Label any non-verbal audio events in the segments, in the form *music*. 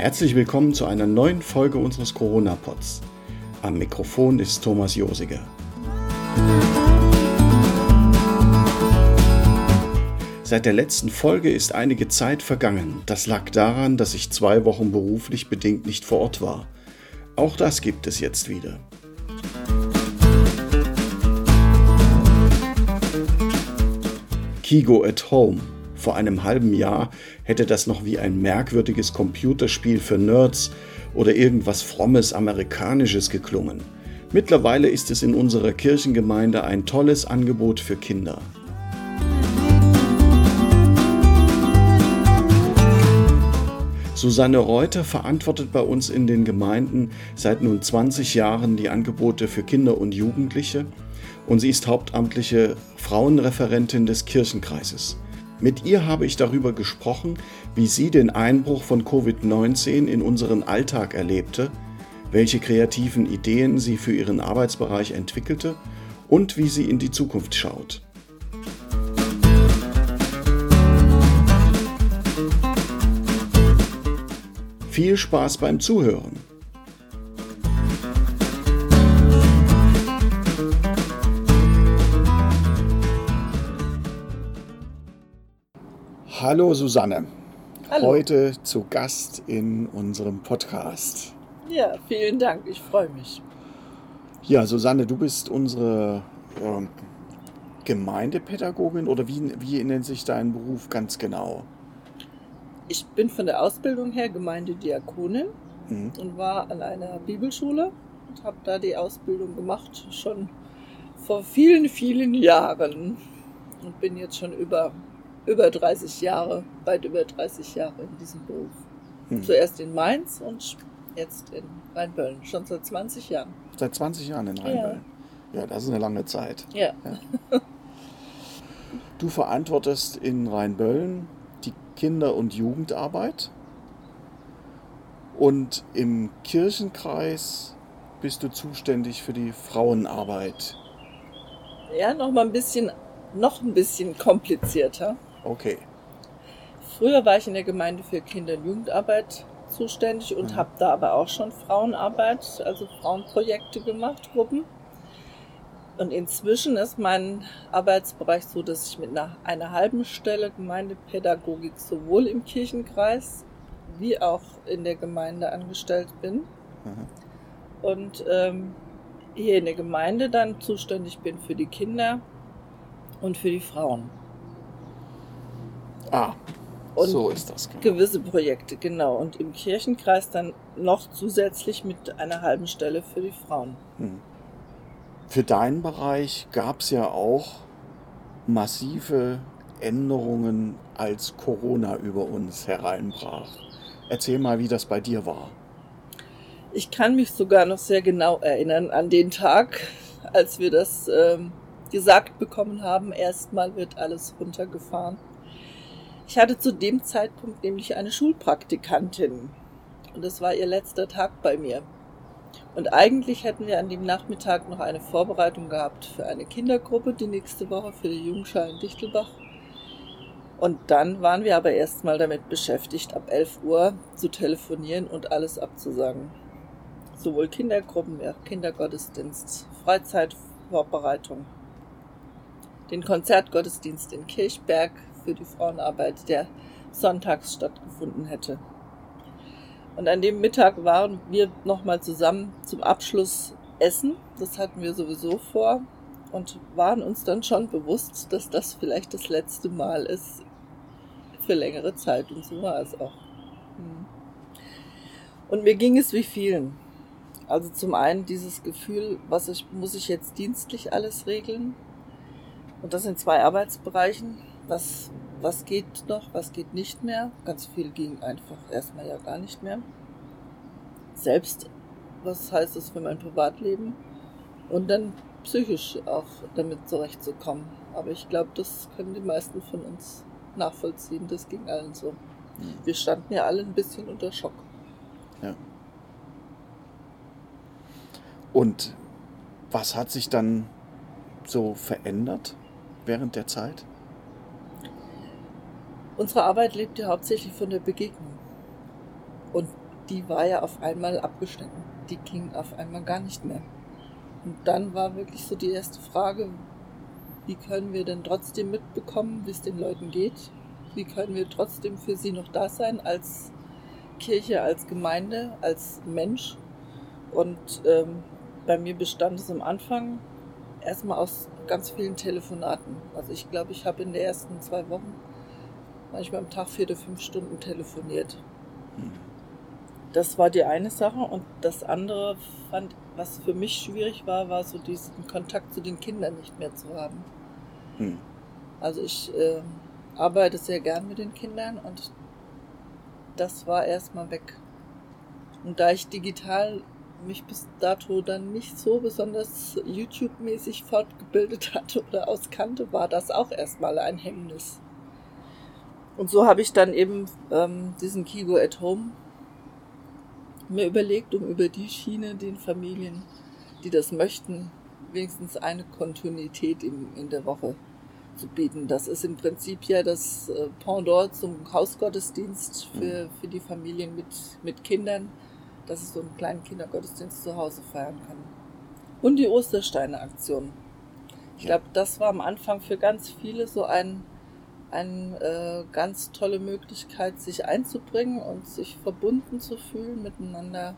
Herzlich willkommen zu einer neuen Folge unseres Corona-Pods. Am Mikrofon ist Thomas Josiger. Seit der letzten Folge ist einige Zeit vergangen. Das lag daran, dass ich zwei Wochen beruflich bedingt nicht vor Ort war. Auch das gibt es jetzt wieder. Kigo at Home. Vor einem halben Jahr hätte das noch wie ein merkwürdiges Computerspiel für Nerds oder irgendwas frommes Amerikanisches geklungen. Mittlerweile ist es in unserer Kirchengemeinde ein tolles Angebot für Kinder. Susanne Reuter verantwortet bei uns in den Gemeinden seit nun 20 Jahren die Angebote für Kinder und Jugendliche und sie ist hauptamtliche Frauenreferentin des Kirchenkreises. Mit ihr habe ich darüber gesprochen, wie sie den Einbruch von Covid-19 in unseren Alltag erlebte, welche kreativen Ideen sie für ihren Arbeitsbereich entwickelte und wie sie in die Zukunft schaut. Viel Spaß beim Zuhören! Hallo Susanne. Hallo. Heute zu Gast in unserem Podcast. Ja, vielen Dank. Ich freue mich. Ja, Susanne, du bist unsere äh, Gemeindepädagogin oder wie, wie nennt sich dein Beruf ganz genau? Ich bin von der Ausbildung her Gemeindediakonin mhm. und war an einer Bibelschule und habe da die Ausbildung gemacht, schon vor vielen, vielen Jahren und bin jetzt schon über über 30 Jahre, weit über 30 Jahre in diesem Beruf. Hm. Zuerst in Mainz und jetzt in Rheinböllen, schon seit 20 Jahren. Seit 20 Jahren in Rheinböllen. Ja, ja das ist eine lange Zeit. Ja. ja. Du verantwortest in Rheinböllen die Kinder- und Jugendarbeit und im Kirchenkreis bist du zuständig für die Frauenarbeit. Ja, noch mal ein bisschen, noch ein bisschen komplizierter. Okay. Früher war ich in der Gemeinde für Kinder- und Jugendarbeit zuständig und mhm. habe da aber auch schon Frauenarbeit, also Frauenprojekte gemacht, Gruppen. Und inzwischen ist mein Arbeitsbereich so, dass ich mit einer, einer halben Stelle Gemeindepädagogik sowohl im Kirchenkreis wie auch in der Gemeinde angestellt bin. Mhm. Und ähm, hier in der Gemeinde dann zuständig bin für die Kinder und für die Frauen. Ah, und so ist das. Genau. Gewisse Projekte, genau. Und im Kirchenkreis dann noch zusätzlich mit einer halben Stelle für die Frauen. Hm. Für deinen Bereich gab es ja auch massive Änderungen, als Corona über uns hereinbrach. Erzähl mal, wie das bei dir war. Ich kann mich sogar noch sehr genau erinnern an den Tag, als wir das ähm, gesagt bekommen haben, erstmal wird alles runtergefahren. Ich hatte zu dem Zeitpunkt nämlich eine Schulpraktikantin und es war ihr letzter Tag bei mir. Und eigentlich hätten wir an dem Nachmittag noch eine Vorbereitung gehabt für eine Kindergruppe die nächste Woche für die Jugendschule in Dichtelbach. Und dann waren wir aber erstmal damit beschäftigt, ab 11 Uhr zu telefonieren und alles abzusagen. Sowohl Kindergruppen, Kindergottesdienst, Freizeitvorbereitung, den Konzertgottesdienst in Kirchberg, für die Frauenarbeit, der sonntags stattgefunden hätte. Und an dem Mittag waren wir nochmal zusammen zum Abschluss essen. Das hatten wir sowieso vor und waren uns dann schon bewusst, dass das vielleicht das letzte Mal ist für längere Zeit. Und so war es auch. Hm. Und mir ging es wie vielen. Also zum einen dieses Gefühl, was ich, muss ich jetzt dienstlich alles regeln? Und das in zwei Arbeitsbereichen was, was geht noch, was geht nicht mehr. Ganz viel ging einfach erstmal ja gar nicht mehr. Selbst, was heißt das für mein Privatleben? Und dann psychisch auch damit zurechtzukommen. Aber ich glaube, das können die meisten von uns nachvollziehen. Das ging allen so. Mhm. Wir standen ja alle ein bisschen unter Schock. Ja. Und was hat sich dann so verändert während der Zeit? Unsere Arbeit lebt ja hauptsächlich von der Begegnung. Und die war ja auf einmal abgeschnitten. Die ging auf einmal gar nicht mehr. Und dann war wirklich so die erste Frage, wie können wir denn trotzdem mitbekommen, wie es den Leuten geht? Wie können wir trotzdem für sie noch da sein als Kirche, als Gemeinde, als Mensch? Und ähm, bei mir bestand es am Anfang erstmal aus ganz vielen Telefonaten. Also ich glaube, ich habe in den ersten zwei Wochen manchmal am Tag vier oder fünf Stunden telefoniert. Hm. Das war die eine Sache. Und das andere fand, was für mich schwierig war, war so diesen Kontakt zu den Kindern nicht mehr zu haben. Hm. Also ich äh, arbeite sehr gern mit den Kindern und das war erstmal weg. Und da ich digital mich bis dato dann nicht so besonders YouTube-mäßig fortgebildet *laughs* hatte oder auskannte, war das auch erstmal ein Hemmnis. Und so habe ich dann eben ähm, diesen Kigo at Home mir überlegt, um über die Schiene den Familien, die das möchten, wenigstens eine Kontinuität in, in der Woche zu bieten. Das ist im Prinzip ja das äh, Pendant zum Hausgottesdienst für, für die Familien mit, mit Kindern, dass es so einen kleinen Kindergottesdienst zu Hause feiern kann. Und die Ostersteine-Aktion. Ich glaube, das war am Anfang für ganz viele so ein eine äh, ganz tolle Möglichkeit, sich einzubringen und sich verbunden zu fühlen miteinander,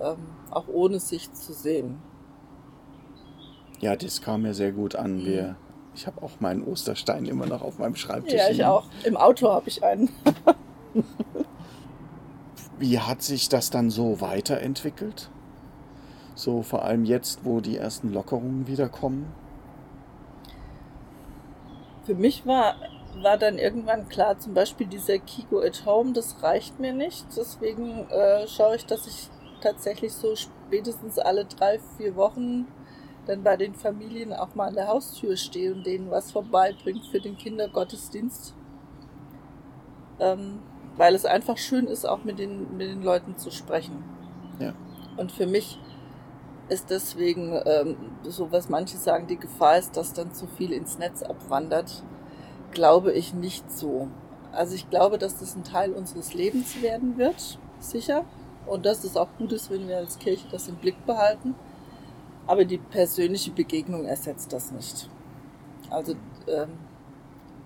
ähm, auch ohne sich zu sehen. Ja, das kam mir sehr gut an. Wir, mhm. ich habe auch meinen Osterstein immer noch auf meinem Schreibtisch. Ja, ich auch. Im Auto habe ich einen. *laughs* Wie hat sich das dann so weiterentwickelt? So vor allem jetzt, wo die ersten Lockerungen wiederkommen? Für mich war war dann irgendwann klar, zum Beispiel dieser Kiko at Home, das reicht mir nicht. Deswegen äh, schaue ich, dass ich tatsächlich so spätestens alle drei, vier Wochen dann bei den Familien auch mal an der Haustür stehe und denen was vorbeibringt für den Kindergottesdienst. Ähm, weil es einfach schön ist, auch mit den, mit den Leuten zu sprechen. Ja. Und für mich ist deswegen ähm, so, was manche sagen, die Gefahr ist, dass dann zu viel ins Netz abwandert glaube ich nicht so. Also ich glaube, dass das ein Teil unseres Lebens werden wird, sicher. Und dass es auch gut ist, wenn wir als Kirche das im Blick behalten. Aber die persönliche Begegnung ersetzt das nicht. Also ähm,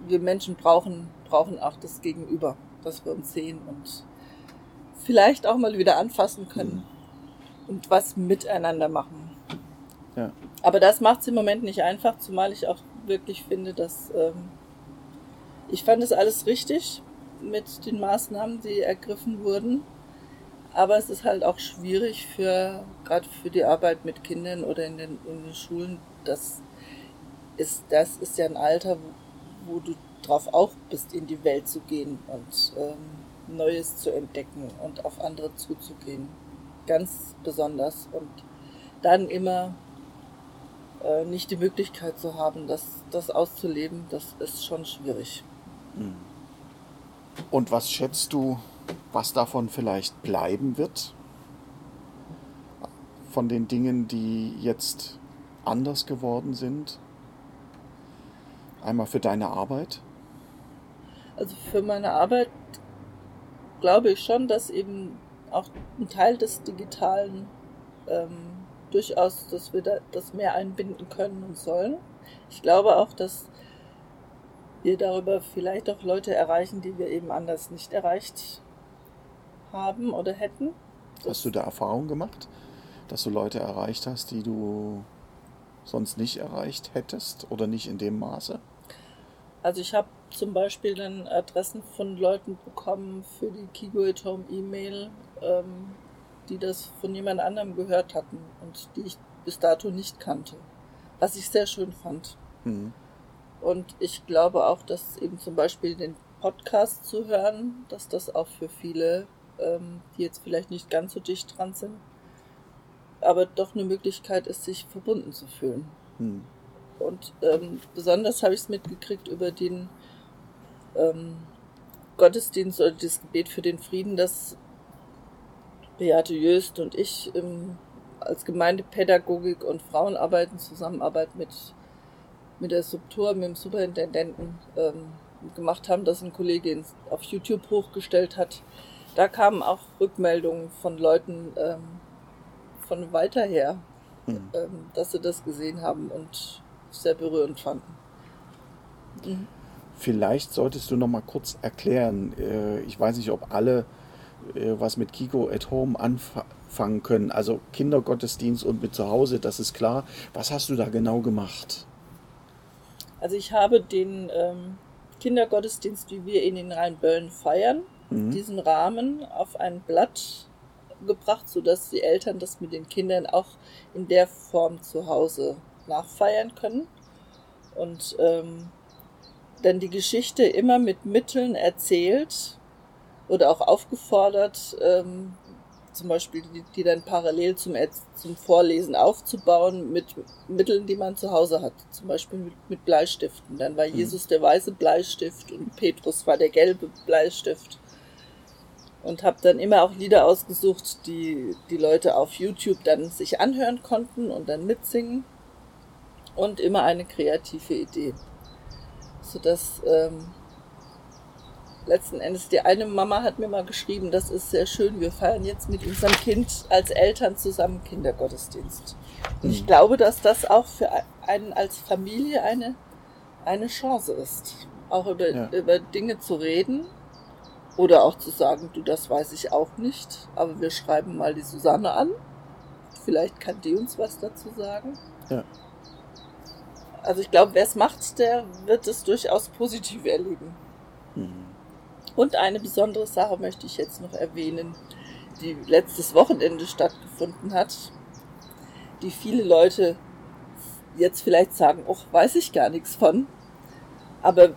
wir Menschen brauchen, brauchen auch das Gegenüber, dass wir uns sehen und vielleicht auch mal wieder anfassen können mhm. und was miteinander machen. Ja. Aber das macht es im Moment nicht einfach, zumal ich auch wirklich finde, dass ähm, ich fand es alles richtig mit den Maßnahmen, die ergriffen wurden. Aber es ist halt auch schwierig für, gerade für die Arbeit mit Kindern oder in den, in den Schulen. Das ist, das ist ja ein Alter, wo, wo du drauf auch bist, in die Welt zu gehen und ähm, Neues zu entdecken und auf andere zuzugehen. Ganz besonders. Und dann immer äh, nicht die Möglichkeit zu haben, das, das auszuleben, das ist schon schwierig. Und was schätzt du, was davon vielleicht bleiben wird? Von den Dingen, die jetzt anders geworden sind? Einmal für deine Arbeit? Also für meine Arbeit glaube ich schon, dass eben auch ein Teil des Digitalen ähm, durchaus, dass wir da, das mehr einbinden können und sollen. Ich glaube auch, dass wir darüber vielleicht auch Leute erreichen, die wir eben anders nicht erreicht haben oder hätten. Hast du da Erfahrung gemacht, dass du Leute erreicht hast, die du sonst nicht erreicht hättest oder nicht in dem Maße? Also ich habe zum Beispiel dann Adressen von Leuten bekommen für die Kigo at Home E-Mail, ähm, die das von jemand anderem gehört hatten und die ich bis dato nicht kannte, was ich sehr schön fand. Mhm. Und ich glaube auch, dass eben zum Beispiel den Podcast zu hören, dass das auch für viele, ähm, die jetzt vielleicht nicht ganz so dicht dran sind, aber doch eine Möglichkeit ist, sich verbunden zu fühlen. Hm. Und ähm, besonders habe ich es mitgekriegt über den ähm, Gottesdienst oder das Gebet für den Frieden, das Beate Jöst und ich als Gemeindepädagogik und Frauenarbeiten Zusammenarbeit mit mit der Subtur, mit dem Superintendenten ähm, gemacht haben, dass ein Kollege auf YouTube hochgestellt hat. da kamen auch Rückmeldungen von Leuten ähm, von weiter her, mhm. ähm, dass sie das gesehen haben und sehr berührend fanden. Mhm. Vielleicht solltest du noch mal kurz erklären. Äh, ich weiß nicht, ob alle äh, was mit Kiko at Home anfangen können. Also Kindergottesdienst und mit zu Hause, das ist klar. Was hast du da genau gemacht? Also ich habe den ähm, Kindergottesdienst, wie wir ihn in Rheinböllen feiern, mhm. diesen Rahmen auf ein Blatt gebracht, sodass die Eltern das mit den Kindern auch in der Form zu Hause nachfeiern können. Und ähm, dann die Geschichte immer mit Mitteln erzählt oder auch aufgefordert, ähm, zum Beispiel die, die dann parallel zum, zum Vorlesen aufzubauen mit Mitteln, die man zu Hause hat. Zum Beispiel mit, mit Bleistiften. Dann war mhm. Jesus der weiße Bleistift und Petrus war der gelbe Bleistift. Und habe dann immer auch Lieder ausgesucht, die die Leute auf YouTube dann sich anhören konnten und dann mitsingen. Und immer eine kreative Idee. Sodass ähm, letzten Endes, die eine Mama hat mir mal geschrieben, das ist sehr schön, wir feiern jetzt mit unserem Kind als Eltern zusammen Kindergottesdienst. Und ich mhm. glaube, dass das auch für einen als Familie eine, eine Chance ist, auch über, ja. über Dinge zu reden oder auch zu sagen, du, das weiß ich auch nicht, aber wir schreiben mal die Susanne an. Vielleicht kann die uns was dazu sagen. Ja. Also ich glaube, wer es macht, der wird es durchaus positiv erleben. Mhm. Und eine besondere Sache möchte ich jetzt noch erwähnen, die letztes Wochenende stattgefunden hat, die viele Leute jetzt vielleicht sagen, ach, weiß ich gar nichts von. Aber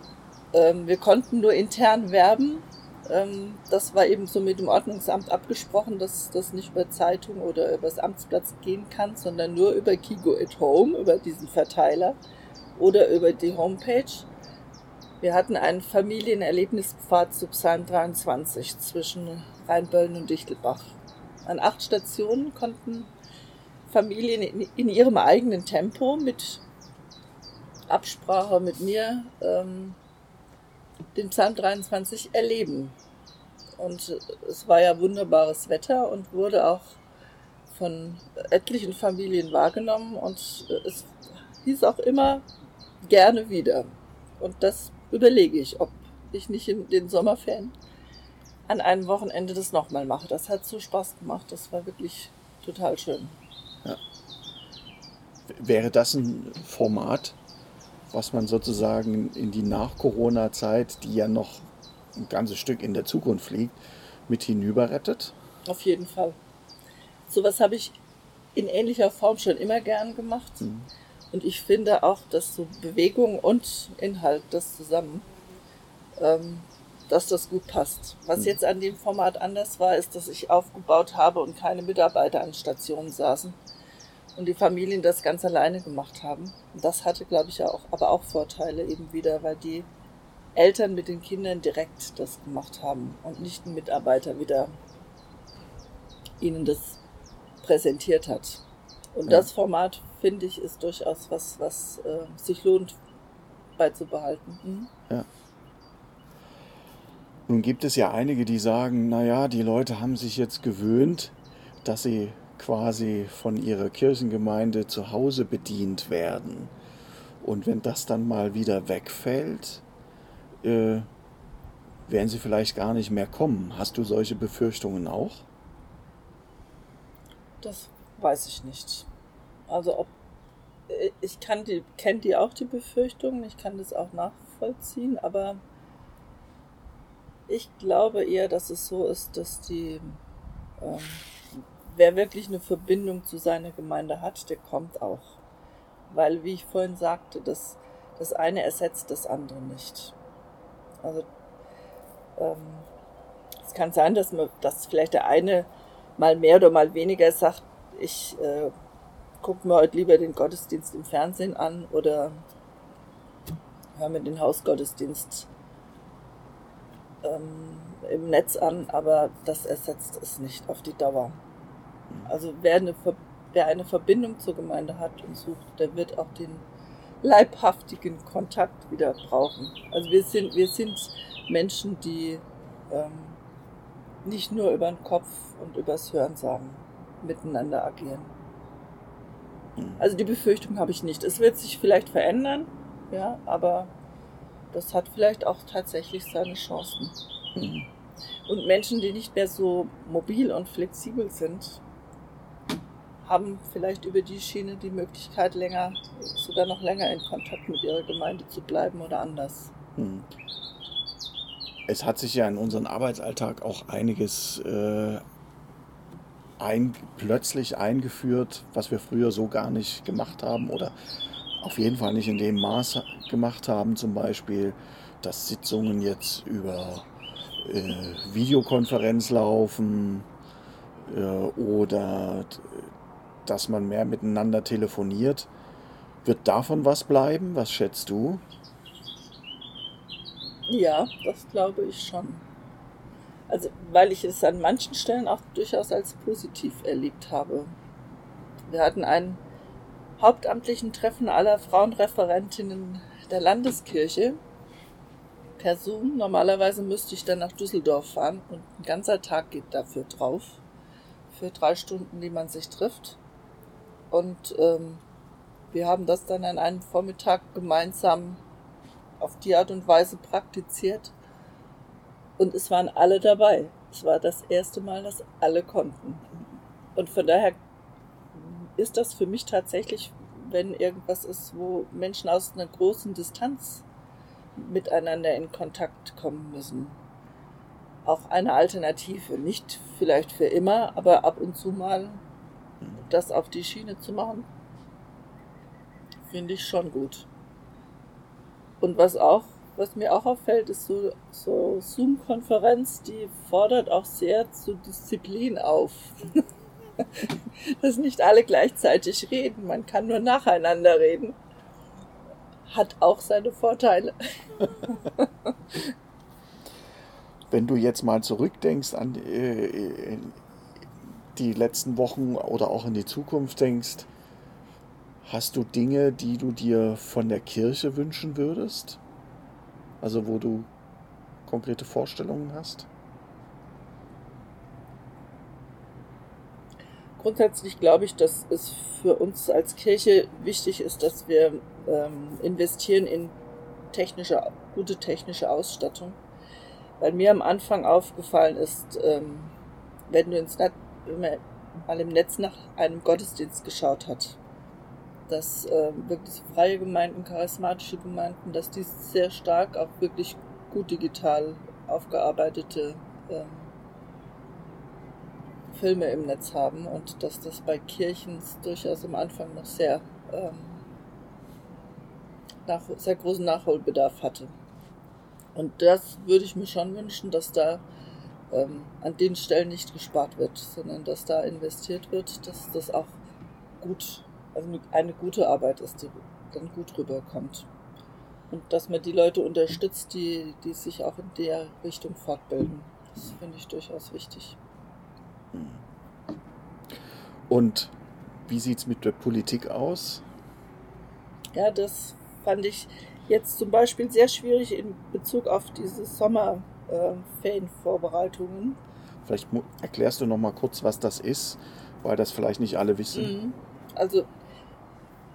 ähm, wir konnten nur intern werben. Ähm, das war eben so mit dem Ordnungsamt abgesprochen, dass das nicht über Zeitung oder über das Amtsplatz gehen kann, sondern nur über Kigo at Home, über diesen Verteiler oder über die Homepage. Wir hatten einen Familienerlebnispfad zu Psalm 23 zwischen Rheinböllen und Dichtelbach. An acht Stationen konnten Familien in, ihrem eigenen Tempo mit Absprache mit mir ähm, den Psalm 23 erleben. Und es war ja wunderbares Wetter und wurde auch von etlichen Familien wahrgenommen und es hieß auch immer gerne wieder. Und das überlege ich, ob ich nicht in den Sommerferien an einem Wochenende das nochmal mache. Das hat so Spaß gemacht. Das war wirklich total schön. Ja. Wäre das ein Format, was man sozusagen in die Nach-Corona-Zeit, die ja noch ein ganzes Stück in der Zukunft liegt, mit hinüberrettet? Auf jeden Fall. Sowas habe ich in ähnlicher Form schon immer gern gemacht. Mhm. Und ich finde auch, dass so Bewegung und Inhalt, das zusammen, ähm, dass das gut passt. Was mhm. jetzt an dem Format anders war, ist, dass ich aufgebaut habe und keine Mitarbeiter an Stationen saßen und die Familien das ganz alleine gemacht haben. Und das hatte, glaube ich, auch, aber auch Vorteile eben wieder, weil die Eltern mit den Kindern direkt das gemacht haben und nicht ein Mitarbeiter wieder ihnen das präsentiert hat. Und ja. das Format, finde ich, ist durchaus was, was äh, sich lohnt beizubehalten. Mhm. Ja. Nun gibt es ja einige, die sagen, naja, die Leute haben sich jetzt gewöhnt, dass sie quasi von ihrer Kirchengemeinde zu Hause bedient werden. Und wenn das dann mal wieder wegfällt, äh, werden sie vielleicht gar nicht mehr kommen. Hast du solche Befürchtungen auch? Das weiß ich nicht. Also ob ich kann die, kennt die auch die Befürchtungen, ich kann das auch nachvollziehen, aber ich glaube eher, dass es so ist, dass die, ähm, wer wirklich eine Verbindung zu seiner Gemeinde hat, der kommt auch. Weil, wie ich vorhin sagte, das, das eine ersetzt das andere nicht. Also, ähm, es kann sein, dass man, dass vielleicht der eine mal mehr oder mal weniger sagt, ich äh, gucke mir heute lieber den Gottesdienst im Fernsehen an oder höre mir den Hausgottesdienst ähm, im Netz an, aber das ersetzt es nicht auf die Dauer. Also wer eine, wer eine Verbindung zur Gemeinde hat und sucht, der wird auch den leibhaftigen Kontakt wieder brauchen. Also wir sind, wir sind Menschen, die ähm, nicht nur über den Kopf und übers Hörensagen miteinander agieren. Also die Befürchtung habe ich nicht. Es wird sich vielleicht verändern, ja, aber das hat vielleicht auch tatsächlich seine Chancen. Mhm. Und Menschen, die nicht mehr so mobil und flexibel sind, haben vielleicht über die Schiene die Möglichkeit, länger, sogar noch länger in Kontakt mit ihrer Gemeinde zu bleiben oder anders. Mhm. Es hat sich ja in unserem Arbeitsalltag auch einiges äh, ein, plötzlich eingeführt, was wir früher so gar nicht gemacht haben oder auf jeden Fall nicht in dem Maß gemacht haben. Zum Beispiel, dass Sitzungen jetzt über äh, Videokonferenz laufen äh, oder dass man mehr miteinander telefoniert. Wird davon was bleiben? Was schätzt du? Ja, das glaube ich schon. Also, weil ich es an manchen Stellen auch durchaus als positiv erlebt habe. Wir hatten ein hauptamtlichen Treffen aller Frauenreferentinnen der Landeskirche per Zoom. Normalerweise müsste ich dann nach Düsseldorf fahren und ein ganzer Tag geht dafür drauf. Für drei Stunden, die man sich trifft. Und ähm, wir haben das dann an einem Vormittag gemeinsam auf die Art und Weise praktiziert. Und es waren alle dabei. Es war das erste Mal, dass alle konnten. Und von daher ist das für mich tatsächlich, wenn irgendwas ist, wo Menschen aus einer großen Distanz miteinander in Kontakt kommen müssen. Auch eine Alternative. Nicht vielleicht für immer, aber ab und zu mal das auf die Schiene zu machen, finde ich schon gut. Und was auch, was mir auch auffällt, ist so, so Zoom-Konferenz, die fordert auch sehr zu Disziplin auf. *laughs* Dass nicht alle gleichzeitig reden, man kann nur nacheinander reden. Hat auch seine Vorteile. *laughs* Wenn du jetzt mal zurückdenkst an äh, die letzten Wochen oder auch in die Zukunft denkst, hast du Dinge, die du dir von der Kirche wünschen würdest? Also wo du konkrete Vorstellungen hast? Grundsätzlich glaube ich, dass es für uns als Kirche wichtig ist, dass wir ähm, investieren in technische, gute technische Ausstattung. Weil mir am Anfang aufgefallen ist, ähm, wenn du ins Netz, mal im Netz nach einem Gottesdienst geschaut hat, dass äh, wirklich freie Gemeinden, charismatische Gemeinden, dass die sehr stark auch wirklich gut digital aufgearbeitete ähm, Filme im Netz haben und dass das bei Kirchen durchaus am Anfang noch sehr, ähm, nach, sehr großen Nachholbedarf hatte. Und das würde ich mir schon wünschen, dass da ähm, an den Stellen nicht gespart wird, sondern dass da investiert wird, dass das auch gut, also eine gute Arbeit ist, die dann gut rüberkommt. Und dass man die Leute unterstützt, die, die sich auch in der Richtung fortbilden. Das finde ich durchaus wichtig. Und wie sieht es mit der Politik aus? Ja, das fand ich jetzt zum Beispiel sehr schwierig in Bezug auf diese Sommer- äh. Vielleicht erklärst du noch mal kurz, was das ist, weil das vielleicht nicht alle wissen. Mhm. Also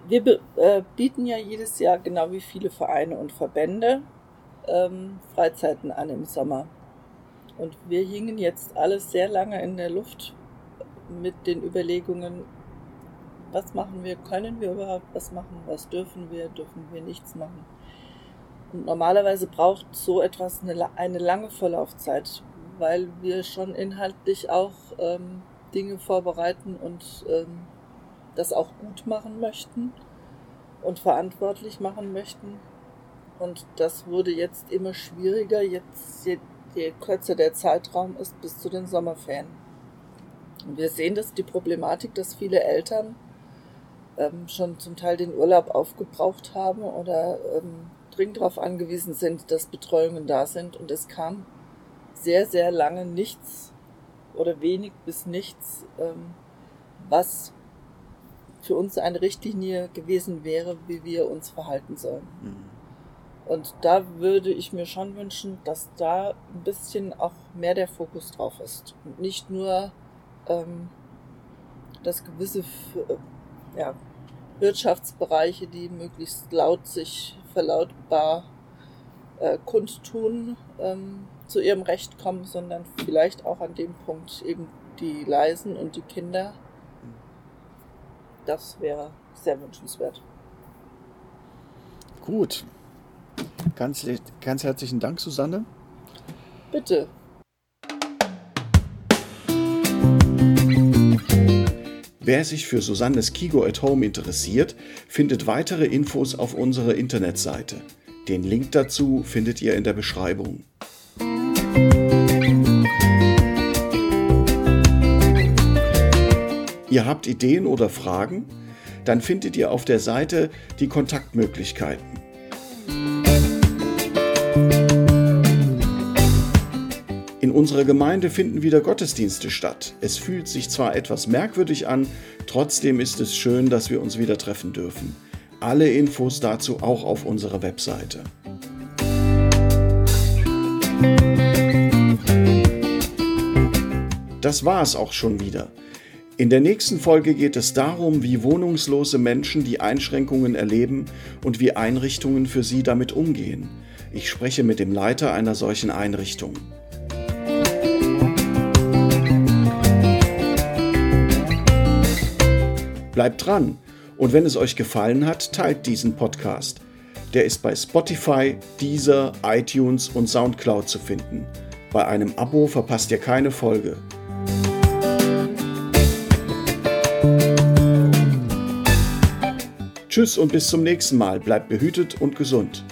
wir äh, bieten ja jedes Jahr genau wie viele Vereine und Verbände ähm, Freizeiten an im Sommer. Und wir hingen jetzt alles sehr lange in der Luft mit den Überlegungen, was machen wir, können wir überhaupt was machen, was dürfen wir, dürfen wir nichts machen. Und normalerweise braucht so etwas eine, eine lange Vorlaufzeit, weil wir schon inhaltlich auch ähm, Dinge vorbereiten und ähm, das auch gut machen möchten und verantwortlich machen möchten. Und das wurde jetzt immer schwieriger, jetzt je, je kürzer der Zeitraum ist bis zu den Sommerferien. Und wir sehen das, die Problematik, dass viele Eltern ähm, schon zum Teil den Urlaub aufgebraucht haben oder ähm, dringend darauf angewiesen sind, dass Betreuungen da sind. Und es kam sehr, sehr lange nichts oder wenig bis nichts, ähm, was für uns eine Richtlinie gewesen wäre, wie wir uns verhalten sollen. Mhm. Und da würde ich mir schon wünschen, dass da ein bisschen auch mehr der Fokus drauf ist. Und nicht nur, ähm, dass gewisse äh, ja, Wirtschaftsbereiche, die möglichst laut sich verlautbar äh, kundtun, ähm, zu ihrem Recht kommen, sondern vielleicht auch an dem Punkt eben die Leisen und die Kinder. Das wäre sehr wünschenswert. Gut, Ganz, ganz herzlichen Dank, Susanne. Bitte. Wer sich für Susannes Kigo at Home interessiert, findet weitere Infos auf unserer Internetseite. Den Link dazu findet ihr in der Beschreibung. Ihr habt Ideen oder Fragen? Dann findet ihr auf der Seite die Kontaktmöglichkeiten. In unserer Gemeinde finden wieder Gottesdienste statt. Es fühlt sich zwar etwas merkwürdig an, trotzdem ist es schön, dass wir uns wieder treffen dürfen. Alle Infos dazu auch auf unserer Webseite. Das war es auch schon wieder. In der nächsten Folge geht es darum, wie wohnungslose Menschen die Einschränkungen erleben und wie Einrichtungen für sie damit umgehen. Ich spreche mit dem Leiter einer solchen Einrichtung. Bleibt dran und wenn es euch gefallen hat, teilt diesen Podcast. Der ist bei Spotify, Deezer, iTunes und SoundCloud zu finden. Bei einem Abo verpasst ihr keine Folge. Tschüss und bis zum nächsten Mal. Bleibt behütet und gesund.